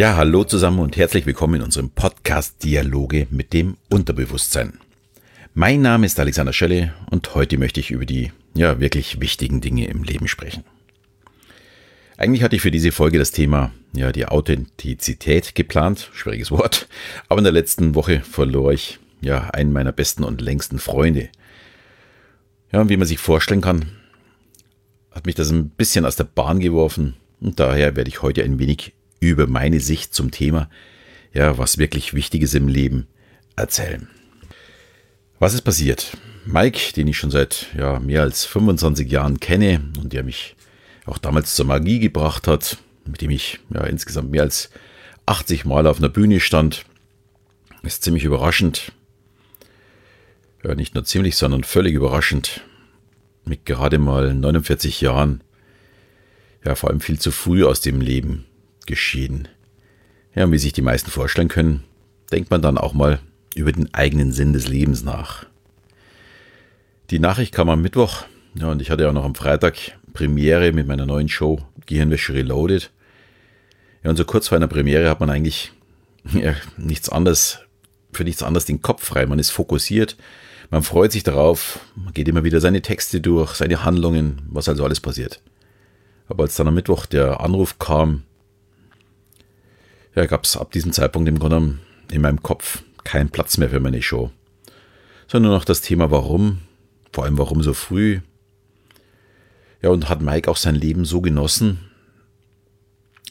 Ja, hallo zusammen und herzlich willkommen in unserem Podcast Dialoge mit dem Unterbewusstsein. Mein Name ist Alexander Schelle und heute möchte ich über die ja wirklich wichtigen Dinge im Leben sprechen. Eigentlich hatte ich für diese Folge das Thema ja die Authentizität geplant, schwieriges Wort, aber in der letzten Woche verlor ich ja einen meiner besten und längsten Freunde. Ja, und wie man sich vorstellen kann, hat mich das ein bisschen aus der Bahn geworfen und daher werde ich heute ein wenig über meine Sicht zum Thema, ja, was wirklich Wichtiges im Leben erzählen. Was ist passiert? Mike, den ich schon seit ja, mehr als 25 Jahren kenne und der mich auch damals zur Magie gebracht hat, mit dem ich ja, insgesamt mehr als 80 Mal auf einer Bühne stand, ist ziemlich überraschend. Ja, nicht nur ziemlich, sondern völlig überraschend mit gerade mal 49 Jahren, ja vor allem viel zu früh aus dem Leben geschieden. Ja, wie sich die meisten vorstellen können, denkt man dann auch mal über den eigenen Sinn des Lebens nach. Die Nachricht kam am Mittwoch, ja, und ich hatte ja noch am Freitag Premiere mit meiner neuen Show Gehirnwäsche Reloaded. Ja, und so kurz vor einer Premiere hat man eigentlich ja, nichts anderes, für nichts anderes den Kopf frei. Man ist fokussiert, man freut sich darauf, man geht immer wieder seine Texte durch, seine Handlungen, was also alles passiert. Aber als dann am Mittwoch der Anruf kam, ja, gab es ab diesem Zeitpunkt im Grunde in meinem Kopf keinen Platz mehr für meine Show. Sondern nur noch das Thema Warum, vor allem warum so früh. Ja, und hat Mike auch sein Leben so genossen,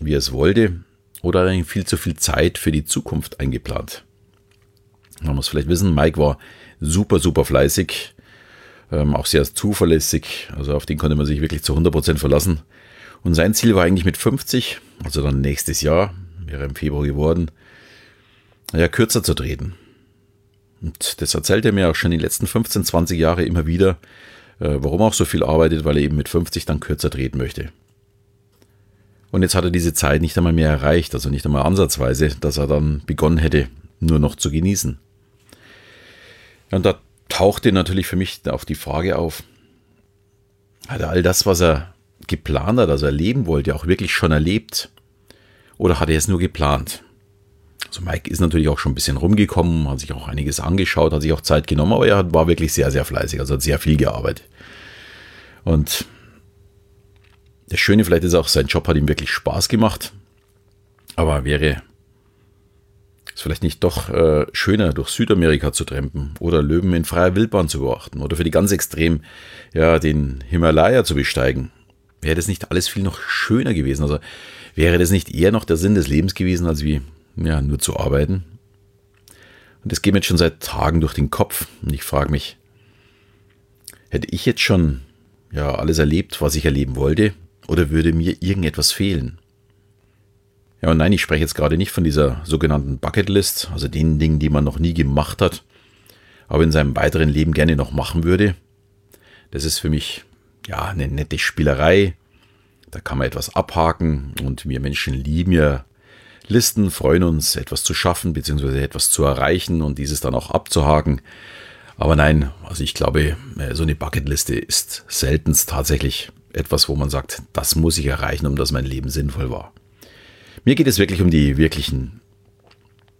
wie er es wollte, oder hat er viel zu viel Zeit für die Zukunft eingeplant? Man muss vielleicht wissen, Mike war super, super fleißig, ähm, auch sehr zuverlässig. Also auf den konnte man sich wirklich zu 100% verlassen. Und sein Ziel war eigentlich mit 50, also dann nächstes Jahr, wäre im Februar geworden, ja, kürzer zu treten. Und das erzählt er mir auch schon die letzten 15, 20 Jahre immer wieder, äh, warum er auch so viel arbeitet, weil er eben mit 50 dann kürzer treten möchte. Und jetzt hat er diese Zeit nicht einmal mehr erreicht, also nicht einmal ansatzweise, dass er dann begonnen hätte, nur noch zu genießen. Und da tauchte natürlich für mich auch die Frage auf, hat er all das, was er geplant hat, also erleben wollte, auch wirklich schon erlebt? Oder hat er es nur geplant? Also Mike ist natürlich auch schon ein bisschen rumgekommen, hat sich auch einiges angeschaut, hat sich auch Zeit genommen, aber er war wirklich sehr, sehr fleißig, also hat sehr viel gearbeitet. Und das Schöne vielleicht ist auch, sein Job hat ihm wirklich Spaß gemacht, aber wäre ist vielleicht nicht doch äh, schöner, durch Südamerika zu trampen oder Löwen in freier Wildbahn zu beobachten oder für die ganz extrem ja, den Himalaya zu besteigen? Wäre das nicht alles viel noch schöner gewesen? Also wäre das nicht eher noch der Sinn des Lebens gewesen, als wie ja, nur zu arbeiten? Und das geht mir jetzt schon seit Tagen durch den Kopf und ich frage mich, hätte ich jetzt schon ja alles erlebt, was ich erleben wollte, oder würde mir irgendetwas fehlen? Ja, und nein, ich spreche jetzt gerade nicht von dieser sogenannten Bucketlist, also den Dingen, die man noch nie gemacht hat, aber in seinem weiteren Leben gerne noch machen würde. Das ist für mich ja eine nette Spielerei. Da kann man etwas abhaken und wir Menschen lieben ja Listen, freuen uns, etwas zu schaffen bzw. etwas zu erreichen und dieses dann auch abzuhaken. Aber nein, also ich glaube, äh, so eine Bucketliste ist seltenst tatsächlich etwas, wo man sagt, das muss ich erreichen, um dass mein Leben sinnvoll war. Mir geht es wirklich um die wirklichen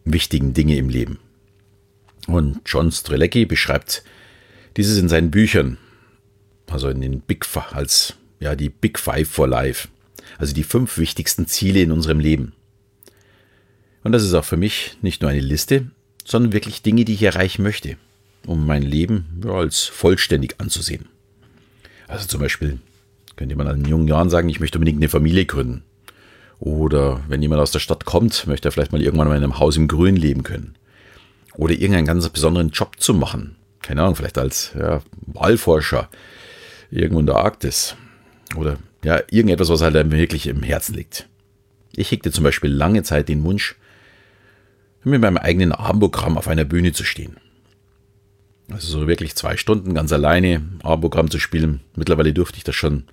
wichtigen Dinge im Leben. Und John Strelecki beschreibt dieses in seinen Büchern, also in den Big Five, als ja die Big Five for Life, also die fünf wichtigsten Ziele in unserem Leben. Und das ist auch für mich nicht nur eine Liste, sondern wirklich Dinge, die ich erreichen möchte, um mein Leben ja, als vollständig anzusehen. Also zum Beispiel könnte man in jungen Jahren sagen, ich möchte unbedingt eine Familie gründen. Oder wenn jemand aus der Stadt kommt, möchte er vielleicht mal irgendwann mal in einem Haus im Grün leben können. Oder irgendeinen ganz besonderen Job zu machen. Keine Ahnung, vielleicht als ja, Wahlforscher irgendwo in der Arktis. Oder ja, irgendetwas, was halt einem wirklich im Herzen liegt. Ich hegte zum Beispiel lange Zeit den Wunsch, mit meinem eigenen Abendprogramm auf einer Bühne zu stehen. Also so wirklich zwei Stunden ganz alleine Abendprogramm zu spielen. Mittlerweile durfte ich das schon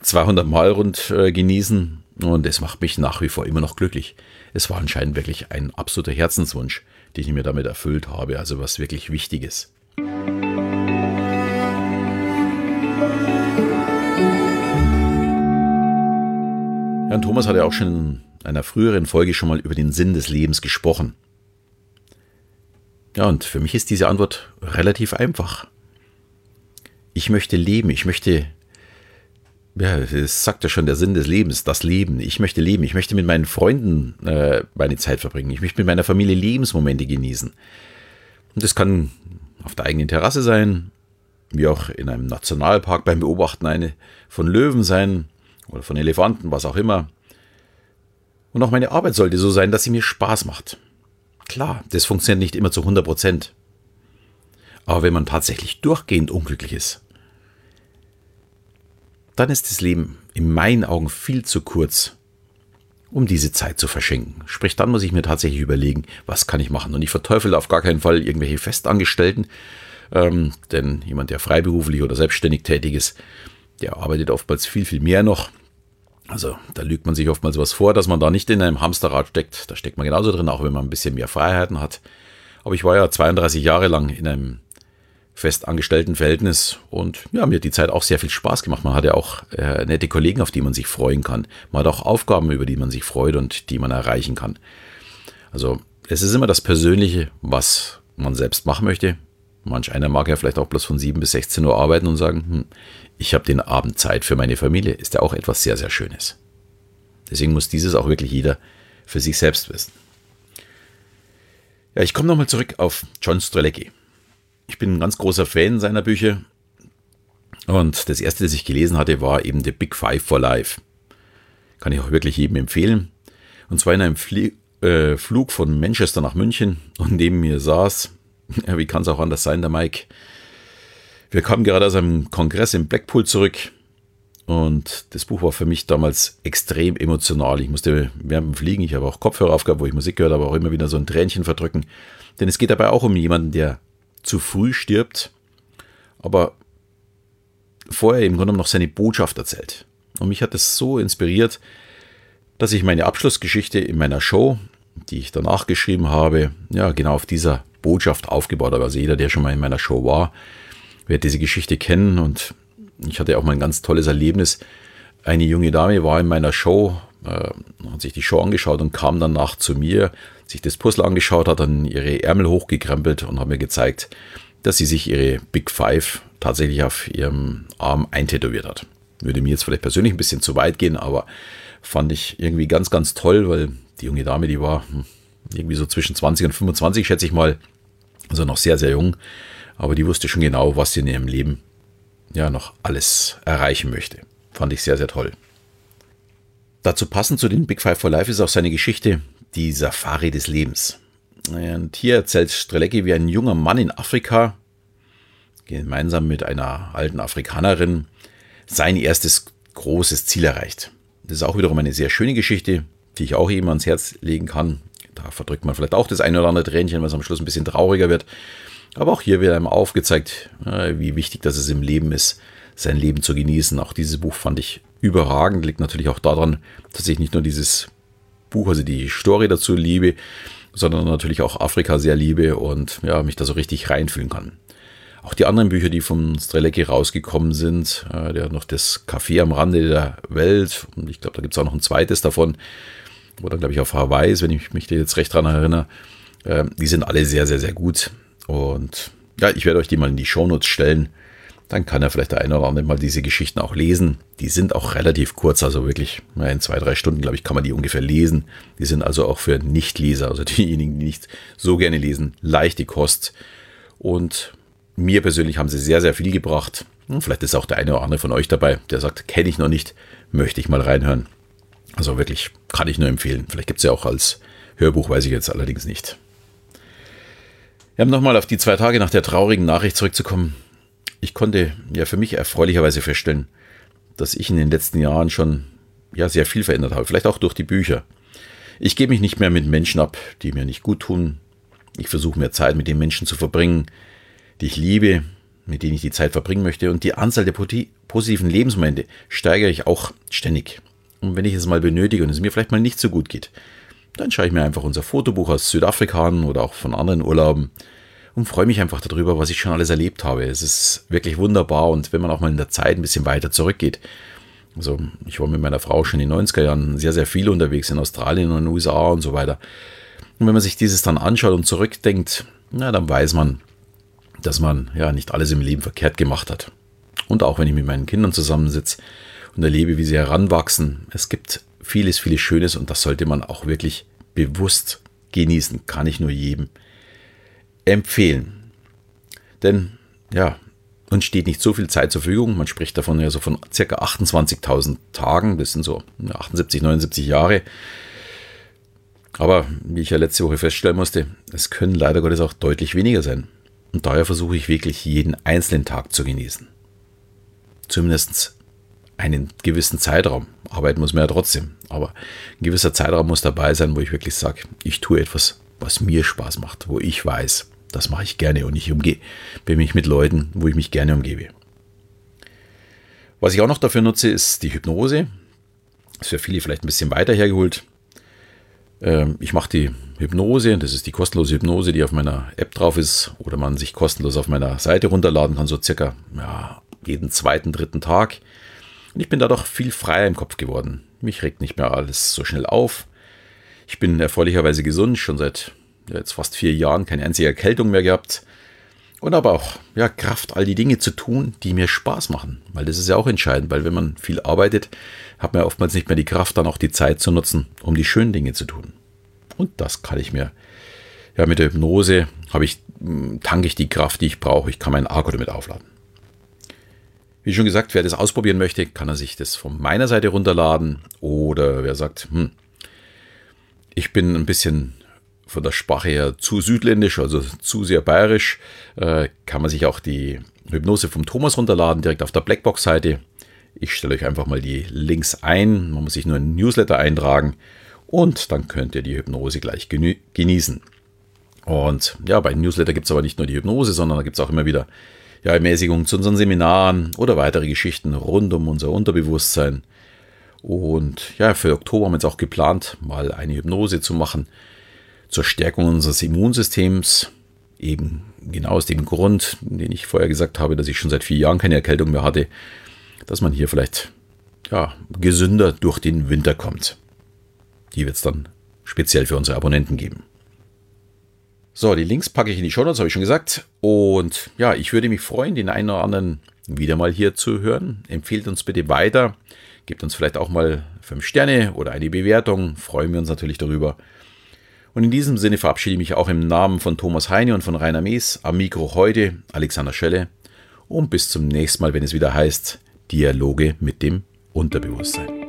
200 Mal rund äh, genießen und es macht mich nach wie vor immer noch glücklich. Es war anscheinend wirklich ein absoluter Herzenswunsch, den ich mir damit erfüllt habe, also was wirklich Wichtiges. Herrn Thomas hat ja auch schon einer früheren Folge schon mal über den Sinn des Lebens gesprochen. Ja, und für mich ist diese Antwort relativ einfach. Ich möchte leben, ich möchte, ja, das sagt ja schon der Sinn des Lebens, das Leben. Ich möchte leben, ich möchte mit meinen Freunden äh, meine Zeit verbringen, ich möchte mit meiner Familie Lebensmomente genießen. Und das kann auf der eigenen Terrasse sein, wie auch in einem Nationalpark beim Beobachten eine von Löwen sein oder von Elefanten, was auch immer. Und auch meine Arbeit sollte so sein, dass sie mir Spaß macht. Klar, das funktioniert nicht immer zu 100 Prozent. Aber wenn man tatsächlich durchgehend unglücklich ist, dann ist das Leben in meinen Augen viel zu kurz, um diese Zeit zu verschenken. Sprich, dann muss ich mir tatsächlich überlegen, was kann ich machen. Und ich verteufel auf gar keinen Fall irgendwelche Festangestellten, ähm, denn jemand, der freiberuflich oder selbstständig tätig ist, der arbeitet oftmals viel, viel mehr noch. Also da lügt man sich oftmals was vor, dass man da nicht in einem Hamsterrad steckt. Da steckt man genauso drin, auch wenn man ein bisschen mehr Freiheiten hat. Aber ich war ja 32 Jahre lang in einem festangestellten Verhältnis und ja, mir hat die Zeit auch sehr viel Spaß gemacht. Man hat ja auch äh, nette Kollegen, auf die man sich freuen kann. Man hat auch Aufgaben, über die man sich freut und die man erreichen kann. Also es ist immer das Persönliche, was man selbst machen möchte. Manch einer mag ja vielleicht auch bloß von 7 bis 16 Uhr arbeiten und sagen, hm, ich habe den Abend Zeit für meine Familie. Ist ja auch etwas sehr, sehr Schönes. Deswegen muss dieses auch wirklich jeder für sich selbst wissen. Ja, ich komme nochmal zurück auf John Strelecki. Ich bin ein ganz großer Fan seiner Bücher. Und das erste, das ich gelesen hatte, war eben The Big Five for Life. Kann ich auch wirklich jedem empfehlen. Und zwar in einem Flie äh, Flug von Manchester nach München und neben mir saß, ja, wie kann es auch anders sein, der Mike. Wir kamen gerade aus einem Kongress in Blackpool zurück und das Buch war für mich damals extrem emotional. Ich musste während dem Fliegen, ich habe auch Kopfhörer aufgehabt, wo ich Musik gehört habe, auch immer wieder so ein Tränchen verdrücken. Denn es geht dabei auch um jemanden, der zu früh stirbt, aber vorher im Grunde noch seine Botschaft erzählt. Und mich hat es so inspiriert, dass ich meine Abschlussgeschichte in meiner Show, die ich danach geschrieben habe, ja, genau auf dieser Botschaft aufgebaut habe. Also jeder, der schon mal in meiner Show war, wird diese Geschichte kennen und ich hatte auch mal ein ganz tolles Erlebnis. Eine junge Dame war in meiner Show, äh, hat sich die Show angeschaut und kam danach zu mir, sich das Puzzle angeschaut, hat dann ihre Ärmel hochgekrempelt und hat mir gezeigt, dass sie sich ihre Big Five tatsächlich auf ihrem Arm eintätowiert hat. Würde mir jetzt vielleicht persönlich ein bisschen zu weit gehen, aber fand ich irgendwie ganz, ganz toll, weil die junge Dame, die war hm, irgendwie so zwischen 20 und 25, schätze ich mal, also noch sehr, sehr jung, aber die wusste schon genau, was sie in ihrem Leben ja noch alles erreichen möchte. Fand ich sehr, sehr toll. Dazu passend zu den Big Five for Life ist auch seine Geschichte, die Safari des Lebens. Und hier erzählt Strelecki, wie ein junger Mann in Afrika gemeinsam mit einer alten Afrikanerin sein erstes großes Ziel erreicht. Das ist auch wiederum eine sehr schöne Geschichte, die ich auch jedem ans Herz legen kann. Da verdrückt man vielleicht auch das eine oder andere Tränchen, was am Schluss ein bisschen trauriger wird. Aber auch hier wird einem aufgezeigt, wie wichtig das es im Leben ist, sein Leben zu genießen. Auch dieses Buch fand ich überragend. Liegt natürlich auch daran, dass ich nicht nur dieses Buch, also die Story dazu liebe, sondern natürlich auch Afrika sehr liebe und ja, mich da so richtig reinfühlen kann. Auch die anderen Bücher, die vom Strelecki rausgekommen sind, äh, der hat noch das Café am Rande der Welt und ich glaube, da gibt es auch noch ein zweites davon, oder glaube ich auf Hawaii ist, wenn ich mich jetzt recht dran erinnere. Äh, die sind alle sehr, sehr, sehr gut. Und ja, ich werde euch die mal in die Shownotes stellen. Dann kann er vielleicht der eine oder andere mal diese Geschichten auch lesen. Die sind auch relativ kurz, also wirklich in zwei, drei Stunden, glaube ich, kann man die ungefähr lesen. Die sind also auch für Nichtleser, also diejenigen, die nicht so gerne lesen, leichte Kost. Und mir persönlich haben sie sehr, sehr viel gebracht. Vielleicht ist auch der eine oder andere von euch dabei, der sagt, kenne ich noch nicht, möchte ich mal reinhören. Also wirklich kann ich nur empfehlen. Vielleicht gibt es ja auch als Hörbuch, weiß ich jetzt allerdings nicht. Ja, um nochmal auf die zwei Tage nach der traurigen Nachricht zurückzukommen. Ich konnte ja für mich erfreulicherweise feststellen, dass ich in den letzten Jahren schon ja sehr viel verändert habe. Vielleicht auch durch die Bücher. Ich gebe mich nicht mehr mit Menschen ab, die mir nicht gut tun. Ich versuche mehr Zeit mit den Menschen zu verbringen, die ich liebe, mit denen ich die Zeit verbringen möchte. Und die Anzahl der positiven Lebensmomente steigere ich auch ständig. Und wenn ich es mal benötige und es mir vielleicht mal nicht so gut geht, dann schaue ich mir einfach unser Fotobuch aus Südafrika an oder auch von anderen Urlauben und freue mich einfach darüber, was ich schon alles erlebt habe. Es ist wirklich wunderbar und wenn man auch mal in der Zeit ein bisschen weiter zurückgeht, Also ich war mit meiner Frau schon in den 90er Jahren sehr, sehr viel unterwegs in Australien und in den USA und so weiter. Und wenn man sich dieses dann anschaut und zurückdenkt, na, dann weiß man, dass man ja nicht alles im Leben verkehrt gemacht hat. Und auch wenn ich mit meinen Kindern zusammensitze und erlebe, wie sie heranwachsen, es gibt vieles, vieles Schönes und das sollte man auch wirklich bewusst genießen. Kann ich nur jedem empfehlen. Denn ja, uns steht nicht so viel Zeit zur Verfügung. Man spricht davon ja so von circa 28.000 Tagen. Das sind so 78, 79 Jahre. Aber wie ich ja letzte Woche feststellen musste, es können leider Gottes auch deutlich weniger sein. Und daher versuche ich wirklich jeden einzelnen Tag zu genießen. Zumindest einen gewissen Zeitraum. Arbeiten muss man ja trotzdem. Aber ein gewisser Zeitraum muss dabei sein, wo ich wirklich sage, ich tue etwas, was mir Spaß macht, wo ich weiß, das mache ich gerne und ich umgehe, mich mit Leuten, wo ich mich gerne umgebe. Was ich auch noch dafür nutze, ist die Hypnose. Das ist für viele vielleicht ein bisschen weiter hergeholt. Ähm, ich mache die Hypnose, das ist die kostenlose Hypnose, die auf meiner App drauf ist oder man sich kostenlos auf meiner Seite runterladen kann, so circa ja, jeden zweiten, dritten Tag. Und ich bin dadurch viel freier im Kopf geworden. Mich regt nicht mehr alles so schnell auf. Ich bin erfreulicherweise gesund, schon seit jetzt fast vier Jahren keine einzige Erkältung mehr gehabt. Und aber auch ja, Kraft, all die Dinge zu tun, die mir Spaß machen. Weil das ist ja auch entscheidend, weil wenn man viel arbeitet, hat man ja oftmals nicht mehr die Kraft, dann auch die Zeit zu nutzen, um die schönen Dinge zu tun. Und das kann ich mir, ja, mit der Hypnose habe ich, tanke ich die Kraft, die ich brauche. Ich kann meinen Akku damit aufladen. Wie schon gesagt, wer das ausprobieren möchte, kann er sich das von meiner Seite runterladen. Oder wer sagt, hm, ich bin ein bisschen von der Sprache her zu südländisch, also zu sehr bayerisch, äh, kann man sich auch die Hypnose vom Thomas runterladen, direkt auf der Blackbox-Seite. Ich stelle euch einfach mal die Links ein. Man muss sich nur ein Newsletter eintragen und dann könnt ihr die Hypnose gleich genießen. Und ja, bei Newsletter gibt es aber nicht nur die Hypnose, sondern da gibt es auch immer wieder ja, Ermäßigungen zu unseren Seminaren oder weitere Geschichten rund um unser Unterbewusstsein. Und ja, für Oktober haben wir jetzt auch geplant, mal eine Hypnose zu machen zur Stärkung unseres Immunsystems. Eben genau aus dem Grund, den ich vorher gesagt habe, dass ich schon seit vier Jahren keine Erkältung mehr hatte, dass man hier vielleicht ja, gesünder durch den Winter kommt. Die wird es dann speziell für unsere Abonnenten geben. So, die Links packe ich in die Show Notes, habe ich schon gesagt. Und ja, ich würde mich freuen, den einen oder anderen wieder mal hier zu hören. Empfehlt uns bitte weiter. Gebt uns vielleicht auch mal fünf Sterne oder eine Bewertung. Freuen wir uns natürlich darüber. Und in diesem Sinne verabschiede ich mich auch im Namen von Thomas Heine und von Rainer Mees am Mikro heute, Alexander Schelle. Und bis zum nächsten Mal, wenn es wieder heißt Dialoge mit dem Unterbewusstsein.